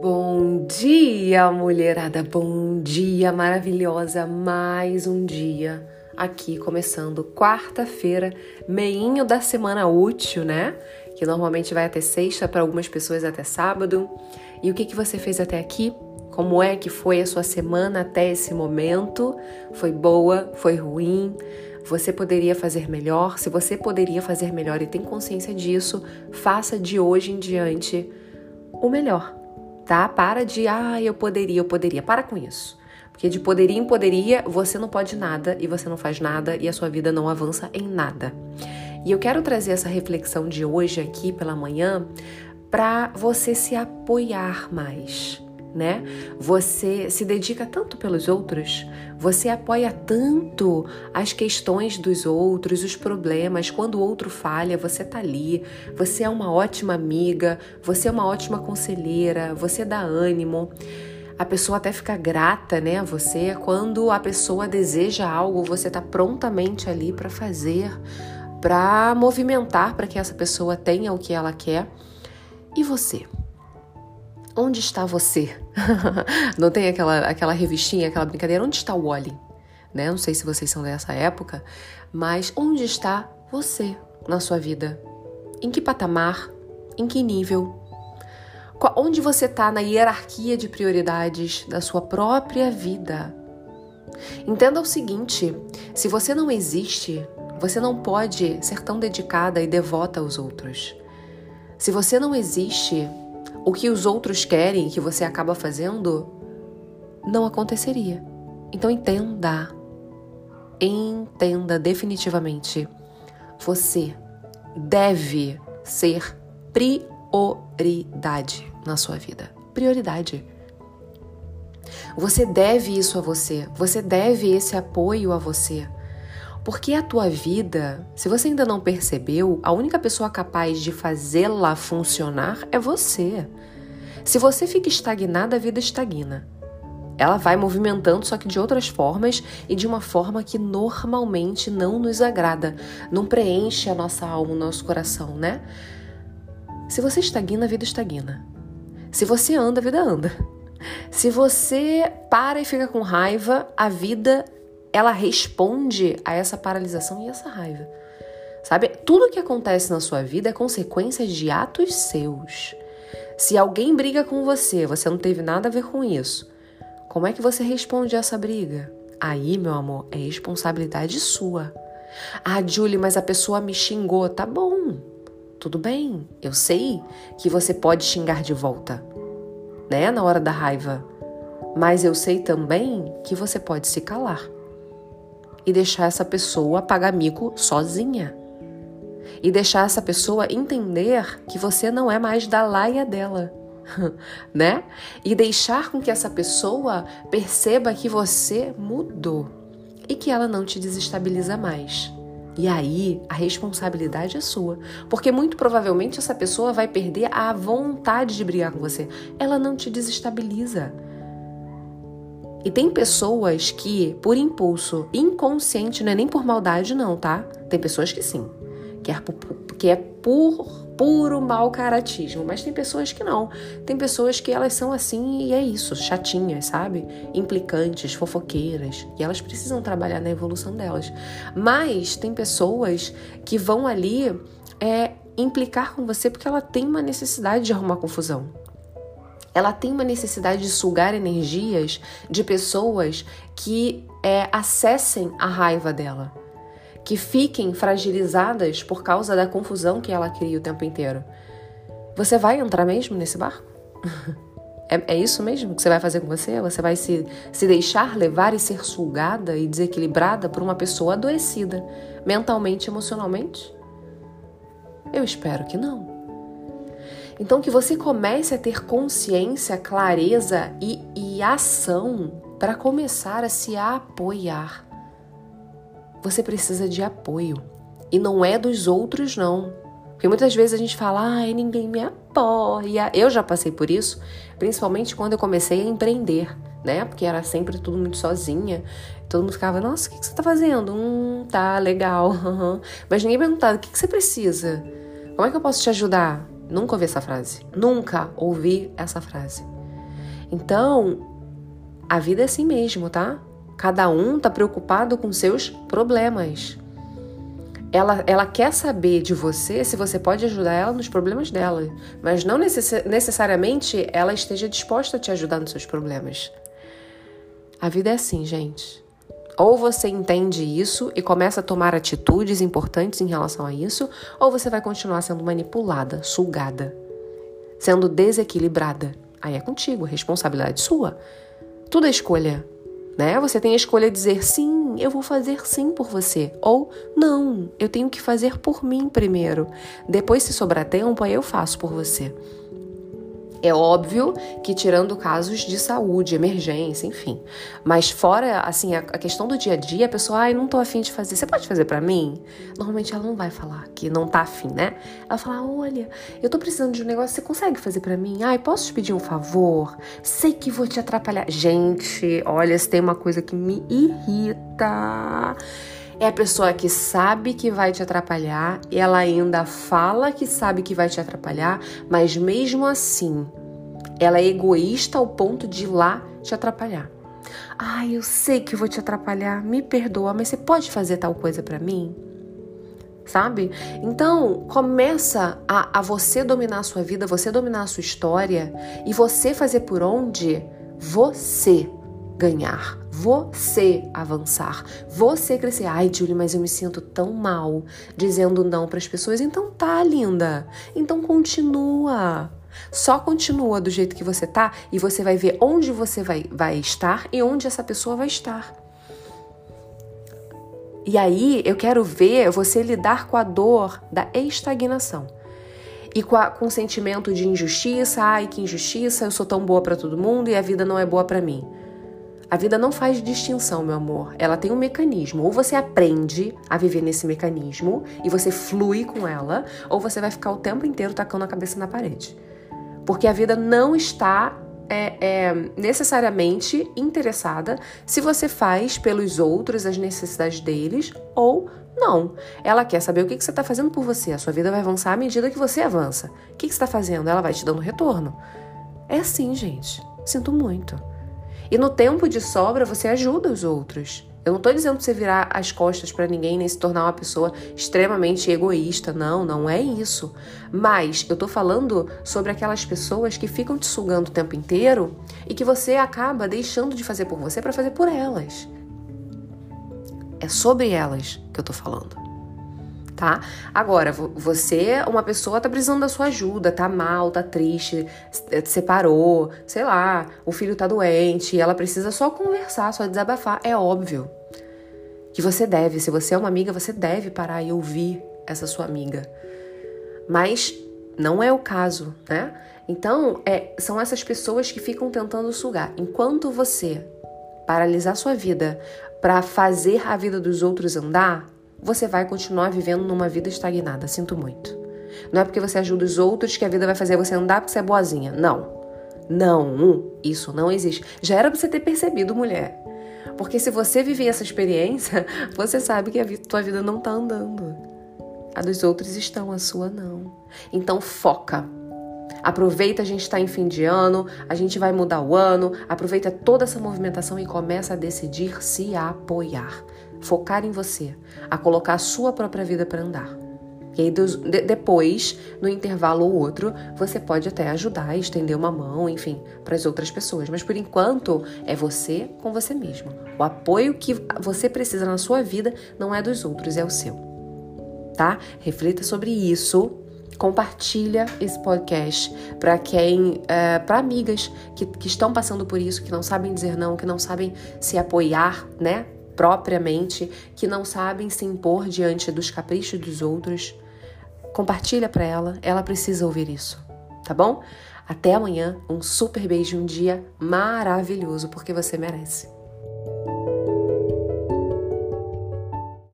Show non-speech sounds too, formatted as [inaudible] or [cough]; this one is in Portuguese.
Bom dia, mulherada! Bom dia, maravilhosa! Mais um dia aqui começando quarta-feira, meinho da semana útil, né? Que normalmente vai até sexta, para algumas pessoas até sábado. E o que, que você fez até aqui? Como é que foi a sua semana até esse momento? Foi boa? Foi ruim? Você poderia fazer melhor? Se você poderia fazer melhor e tem consciência disso, faça de hoje em diante o melhor tá? Para de, ah, eu poderia, eu poderia. Para com isso. Porque de poderia em poderia, você não pode nada e você não faz nada e a sua vida não avança em nada. E eu quero trazer essa reflexão de hoje aqui pela manhã para você se apoiar mais né? Você se dedica tanto pelos outros, você apoia tanto as questões dos outros, os problemas. Quando o outro falha, você tá ali. Você é uma ótima amiga, você é uma ótima conselheira, você dá ânimo. A pessoa até fica grata, né, a você. Quando a pessoa deseja algo, você tá prontamente ali para fazer, para movimentar para que essa pessoa tenha o que ela quer. E você? Onde está você? [laughs] Não tem aquela, aquela revistinha, aquela brincadeira? Onde está o Wally? Né? Não sei se vocês são dessa época, mas onde está você na sua vida? Em que patamar? Em que nível? Onde você está na hierarquia de prioridades da sua própria vida? Entenda o seguinte: se você não existe, você não pode ser tão dedicada e devota aos outros. Se você não existe, o que os outros querem que você acaba fazendo não aconteceria. Então entenda, entenda definitivamente. Você deve ser prioridade na sua vida. Prioridade. Você deve isso a você. Você deve esse apoio a você. Porque a tua vida, se você ainda não percebeu, a única pessoa capaz de fazê-la funcionar é você. Se você fica estagnada, a vida estagna. Ela vai movimentando, só que de outras formas e de uma forma que normalmente não nos agrada, não preenche a nossa alma, o nosso coração, né? Se você estagna, a vida estagna. Se você anda, a vida anda. Se você para e fica com raiva, a vida ela responde a essa paralisação e essa raiva. Sabe? Tudo que acontece na sua vida é consequência de atos seus. Se alguém briga com você, você não teve nada a ver com isso. Como é que você responde a essa briga? Aí, meu amor, é responsabilidade sua. Ah, Julie, mas a pessoa me xingou. Tá bom, tudo bem. Eu sei que você pode xingar de volta, né? Na hora da raiva. Mas eu sei também que você pode se calar e deixar essa pessoa pagar mico sozinha. E deixar essa pessoa entender que você não é mais da laia dela, [laughs] né? E deixar com que essa pessoa perceba que você mudou e que ela não te desestabiliza mais. E aí a responsabilidade é sua, porque muito provavelmente essa pessoa vai perder a vontade de brigar com você. Ela não te desestabiliza. E tem pessoas que, por impulso inconsciente, não é nem por maldade, não, tá? Tem pessoas que sim, que é por, que é por puro mau caratismo, mas tem pessoas que não. Tem pessoas que elas são assim e é isso, chatinhas, sabe? Implicantes, fofoqueiras, e elas precisam trabalhar na evolução delas. Mas tem pessoas que vão ali é, implicar com você porque ela tem uma necessidade de arrumar confusão ela tem uma necessidade de sugar energias de pessoas que é, acessem a raiva dela, que fiquem fragilizadas por causa da confusão que ela cria o tempo inteiro. Você vai entrar mesmo nesse barco? [laughs] É, é, isso mesmo que você vai fazer com você? Você vai se, se deixar levar e ser sugada e desequilibrada por uma pessoa adoecida, mentalmente emocionalmente? Eu espero que não. Então, que você comece a ter consciência, clareza e, e ação para começar a se apoiar. Você precisa de apoio. E não é dos outros, não. Porque muitas vezes a gente fala, ai, ninguém me apoia. Eu já passei por isso, principalmente quando eu comecei a empreender, né? Porque era sempre tudo muito sozinha. Todo mundo ficava, nossa, o que, você tá fazendo? Hum, tá, legal. [laughs] Mas ninguém perguntava, o que, que você precisa? Como é que eu posso te ajudar? Nunca ouvi essa frase. Nunca ouvi essa frase. Então, a vida é assim mesmo, tá? Cada um tá preocupado com seus problemas. Ela, ela quer saber de você se você pode ajudar ela nos problemas dela, mas não necess necessariamente ela esteja disposta a te ajudar nos seus problemas. A vida é assim, gente. Ou você entende isso e começa a tomar atitudes importantes em relação a isso, ou você vai continuar sendo manipulada, sugada, sendo desequilibrada. Aí é contigo, responsabilidade sua. Tudo é escolha, né? Você tem a escolha de dizer sim, eu vou fazer sim por você, ou não, eu tenho que fazer por mim primeiro. Depois, se sobrar tempo, aí eu faço por você. É óbvio que tirando casos de saúde, emergência, enfim. Mas fora, assim, a, questão do dia a dia, a pessoa, ai, não tô afim de fazer. Você pode fazer para mim? Normalmente ela não vai falar que não tá afim, né? Ela fala, olha, eu tô precisando de um negócio, você consegue fazer para mim? Ai, posso te pedir um favor? Sei que vou te atrapalhar. Gente, olha, se tem uma coisa que me irrita é a pessoa que sabe que vai te atrapalhar e ela ainda fala que sabe que vai te atrapalhar, mas mesmo assim, ela é egoísta ao ponto de ir lá te atrapalhar. Ah, eu sei que vou te atrapalhar, me perdoa, mas você pode fazer tal coisa para mim? Sabe? Então, começa a, a você dominar a sua vida, você dominar a sua história e você fazer por onde você ganhar, você avançar, você crescer. Ai, Julie, mas eu me sinto tão mal dizendo não para as pessoas. Então tá, linda. Então continua. Só continua do jeito que você tá e você vai ver onde você vai, vai estar e onde essa pessoa vai estar. E aí eu quero ver você lidar com a dor da estagnação e com, a, com o sentimento de injustiça. Ai, que injustiça, eu sou tão boa para todo mundo e a vida não é boa para mim. A vida não faz distinção, meu amor. Ela tem um mecanismo. Ou você aprende a viver nesse mecanismo e você flui com ela, ou você vai ficar o tempo inteiro tacando a cabeça na parede. Porque a vida não está é, é, necessariamente interessada se você faz pelos outros as necessidades deles ou não. Ela quer saber o que, que você está fazendo por você. A sua vida vai avançar à medida que você avança. O que, que você está fazendo? Ela vai te dando retorno. É assim, gente. Sinto muito. E no tempo de sobra, você ajuda os outros. Eu não estou dizendo pra você virar as costas para ninguém nem se tornar uma pessoa extremamente egoísta. Não, não é isso. Mas eu estou falando sobre aquelas pessoas que ficam te sugando o tempo inteiro e que você acaba deixando de fazer por você para fazer por elas. É sobre elas que eu estou falando tá? Agora, você, uma pessoa tá precisando da sua ajuda, tá mal, tá triste, eh, separou, sei lá, o filho tá doente, ela precisa só conversar, só desabafar, é óbvio que você deve, se você é uma amiga, você deve parar e ouvir essa sua amiga. Mas não é o caso, né? Então, é, são essas pessoas que ficam tentando sugar. Enquanto você paralisar sua vida para fazer a vida dos outros andar, você vai continuar vivendo numa vida estagnada. Sinto muito. Não é porque você ajuda os outros que a vida vai fazer você andar porque você é boazinha. Não. Não, isso não existe. Já era pra você ter percebido, mulher. Porque se você viver essa experiência, [laughs] você sabe que a tua vida não tá andando. A dos outros estão, a sua não. Então foca. Aproveita a gente está em fim de ano, a gente vai mudar o ano, aproveita toda essa movimentação e começa a decidir se apoiar focar em você, a colocar a sua própria vida para andar. E aí, depois, no intervalo ou outro, você pode até ajudar, estender uma mão, enfim, para as outras pessoas. Mas por enquanto, é você com você mesmo. O apoio que você precisa na sua vida não é dos outros, é o seu. Tá? Reflita sobre isso. Compartilha esse podcast para quem, é, para amigas que, que estão passando por isso, que não sabem dizer não, que não sabem se apoiar, né? Propriamente, que não sabem se impor diante dos caprichos dos outros, compartilha para ela, ela precisa ouvir isso, tá bom? Até amanhã, um super beijo, um dia maravilhoso, porque você merece.